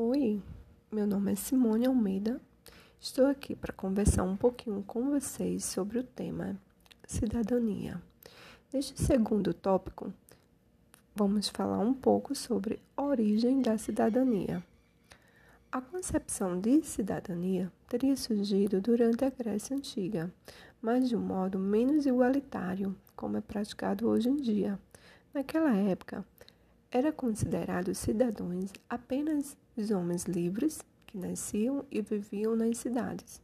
Oi, meu nome é Simone Almeida. Estou aqui para conversar um pouquinho com vocês sobre o tema cidadania. Neste segundo tópico, vamos falar um pouco sobre origem da cidadania. A concepção de cidadania teria surgido durante a Grécia Antiga, mas de um modo menos igualitário, como é praticado hoje em dia. Naquela época, era considerado cidadãos apenas os homens livres que nasciam e viviam nas cidades.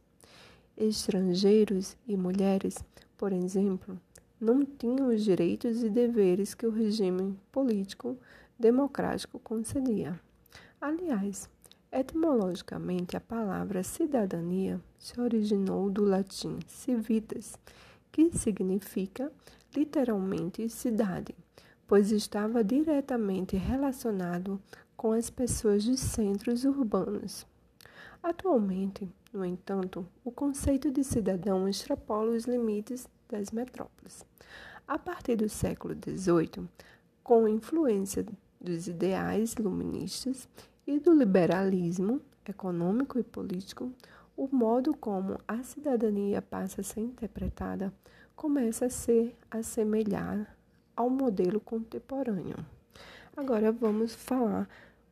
Estrangeiros e mulheres, por exemplo, não tinham os direitos e deveres que o regime político democrático concedia. Aliás, etimologicamente a palavra cidadania se originou do latim civitas, que significa literalmente cidade, pois estava diretamente relacionado com as pessoas dos centros urbanos. Atualmente, no entanto, o conceito de cidadão extrapola os limites das metrópoles. A partir do século XVIII, com influência dos ideais iluministas e do liberalismo econômico e político, o modo como a cidadania passa a ser interpretada começa a se assemelhar ao modelo contemporâneo. Agora vamos falar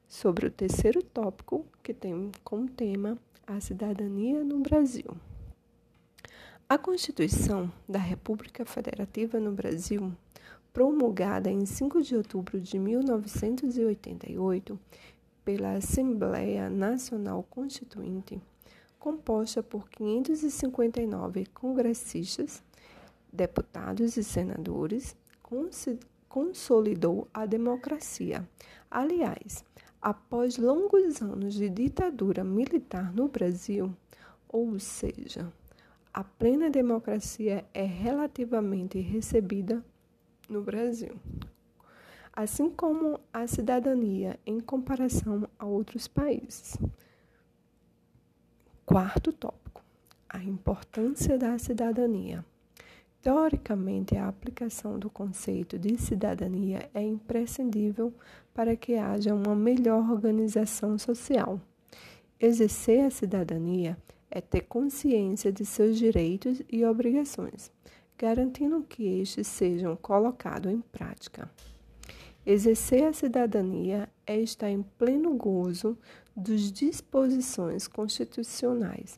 sobre o terceiro tópico, que tem como tema a cidadania no Brasil. A Constituição da República Federativa no Brasil, promulgada em 5 de outubro de 1988 pela Assembleia Nacional Constituinte, composta por 559 congressistas, deputados e senadores, consolidou a democracia. Aliás, após longos anos de ditadura militar no Brasil, ou seja, a plena democracia é relativamente recebida no Brasil, assim como a cidadania em comparação a outros países. Quarto tópico: a importância da cidadania. Teoricamente, a aplicação do conceito de cidadania é imprescindível para que haja uma melhor organização social. Exercer a cidadania é ter consciência de seus direitos e obrigações, garantindo que estes sejam colocados em prática. Exercer a cidadania é estar em pleno gozo das disposições constitucionais,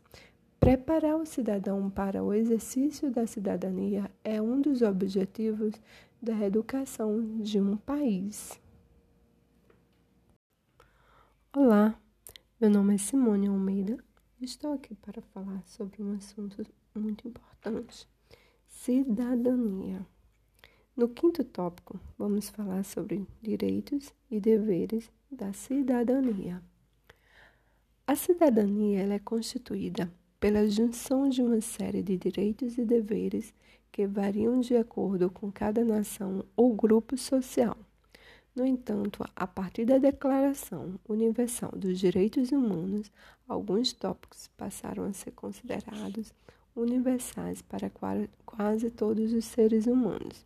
Preparar o cidadão para o exercício da cidadania é um dos objetivos da educação de um país. Olá, meu nome é Simone Almeida. Estou aqui para falar sobre um assunto muito importante: cidadania. No quinto tópico, vamos falar sobre direitos e deveres da cidadania. A cidadania é constituída pela junção de uma série de direitos e deveres que variam de acordo com cada nação ou grupo social. No entanto, a partir da Declaração Universal dos Direitos Humanos, alguns tópicos passaram a ser considerados universais para quase todos os seres humanos.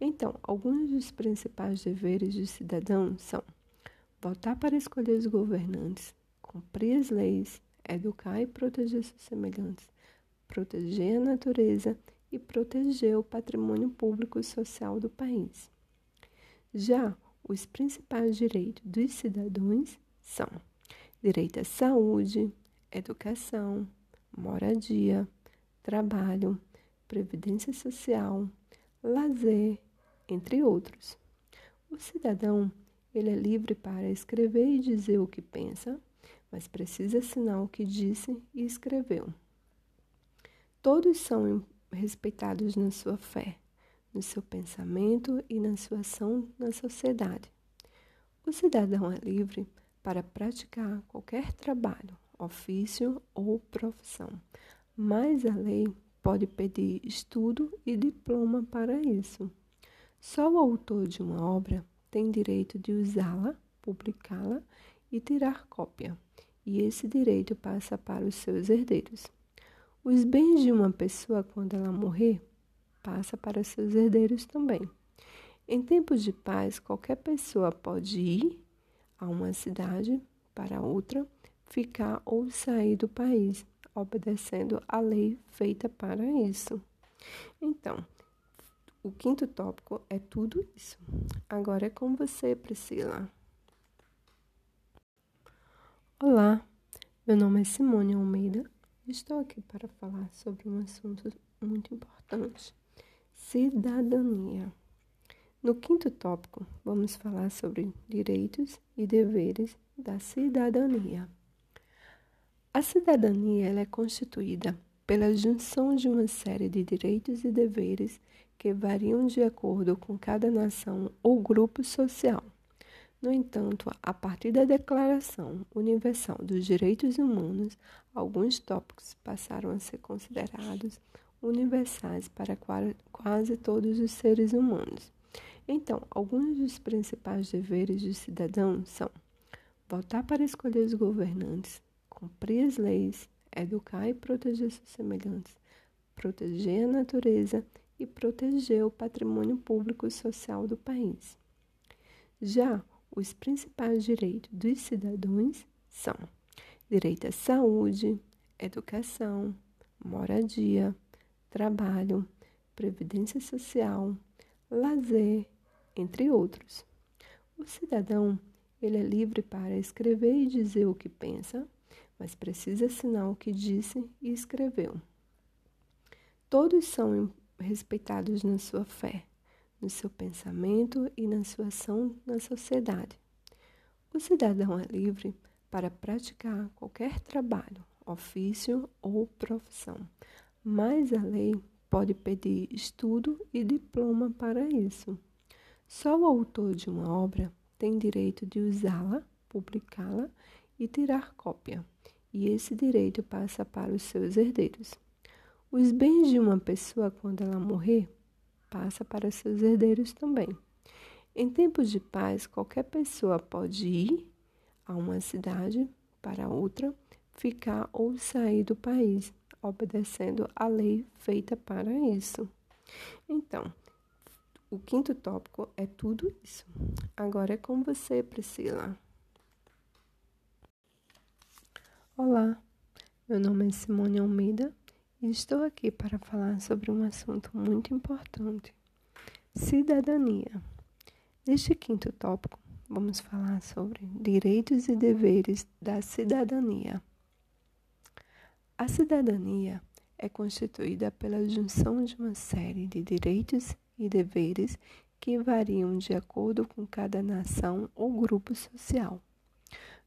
Então, alguns dos principais deveres do cidadão são votar para escolher os governantes, cumprir as leis, educar e proteger seus semelhantes, proteger a natureza e proteger o patrimônio público e social do país. Já os principais direitos dos cidadãos são direito à saúde, educação, moradia, trabalho, previdência social, lazer, entre outros. O cidadão ele é livre para escrever e dizer o que pensa, mas precisa assinar o que disse e escreveu. Todos são respeitados na sua fé, no seu pensamento e na sua ação na sociedade. O cidadão é livre para praticar qualquer trabalho, ofício ou profissão, mas a lei pode pedir estudo e diploma para isso. Só o autor de uma obra tem direito de usá-la, publicá-la e tirar cópia e esse direito passa para os seus herdeiros. Os bens de uma pessoa, quando ela morrer, passa para seus herdeiros também. Em tempos de paz, qualquer pessoa pode ir a uma cidade para outra, ficar ou sair do país, obedecendo a lei feita para isso. Então, o quinto tópico é tudo isso. Agora é com você, Priscila. Olá, meu nome é Simone Almeida e estou aqui para falar sobre um assunto muito importante: cidadania. No quinto tópico, vamos falar sobre direitos e deveres da cidadania. A cidadania é constituída pela junção de uma série de direitos e deveres que variam de acordo com cada nação ou grupo social. No entanto, a partir da Declaração Universal dos Direitos Humanos, alguns tópicos passaram a ser considerados universais para quase todos os seres humanos. Então, alguns dos principais deveres do cidadão são votar para escolher os governantes, cumprir as leis, educar e proteger seus semelhantes, proteger a natureza e proteger o patrimônio público e social do país. Já os principais direitos dos cidadãos são direito à saúde, educação, moradia, trabalho, previdência social, lazer, entre outros. O cidadão, ele é livre para escrever e dizer o que pensa, mas precisa assinar o que disse e escreveu. Todos são respeitados na sua fé, no seu pensamento e na sua ação na sociedade. O cidadão é livre para praticar qualquer trabalho, ofício ou profissão, mas a lei pode pedir estudo e diploma para isso. Só o autor de uma obra tem direito de usá-la, publicá-la e tirar cópia, e esse direito passa para os seus herdeiros. Os bens de uma pessoa, quando ela morrer, passa para seus herdeiros também. Em tempos de paz, qualquer pessoa pode ir a uma cidade para outra, ficar ou sair do país, obedecendo a lei feita para isso. Então, o quinto tópico é tudo isso. Agora é com você, Priscila. Olá, meu nome é Simone Almeida estou aqui para falar sobre um assunto muito importante: cidadania. Neste quinto tópico, vamos falar sobre direitos e deveres da cidadania. A cidadania é constituída pela junção de uma série de direitos e deveres que variam de acordo com cada nação ou grupo social.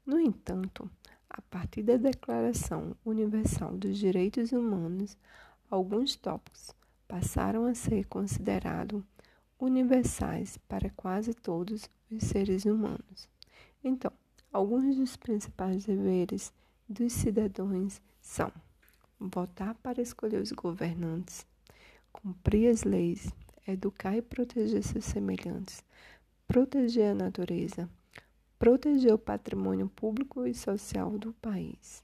No entanto, a partir da Declaração Universal dos Direitos Humanos, alguns tópicos passaram a ser considerados universais para quase todos os seres humanos. Então, alguns dos principais deveres dos cidadãos são votar para escolher os governantes, cumprir as leis, educar e proteger seus semelhantes, proteger a natureza, proteger o patrimônio público e social do país.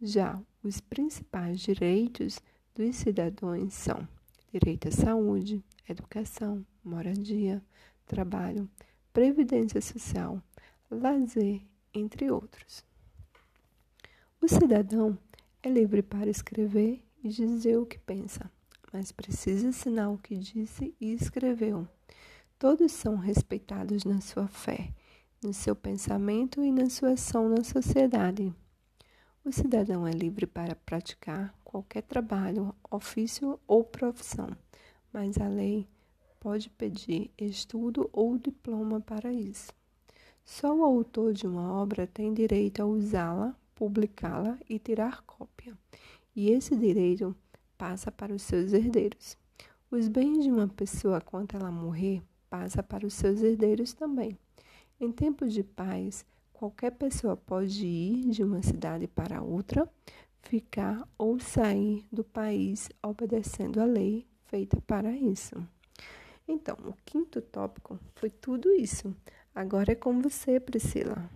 Já os principais direitos dos cidadãos são direito à saúde, educação, moradia, trabalho, previdência social, lazer, entre outros. O cidadão é livre para escrever e dizer o que pensa, mas precisa assinar o que disse e escreveu. Todos são respeitados na sua fé no seu pensamento e na sua ação na sociedade. O cidadão é livre para praticar qualquer trabalho, ofício ou profissão, mas a lei pode pedir estudo ou diploma para isso. Só o autor de uma obra tem direito a usá-la, publicá-la e tirar cópia, e esse direito passa para os seus herdeiros. Os bens de uma pessoa, quando ela morrer, passa para os seus herdeiros também. Em tempos de paz, qualquer pessoa pode ir de uma cidade para outra, ficar ou sair do país obedecendo a lei feita para isso. Então, o quinto tópico foi tudo isso. Agora é com você, Priscila.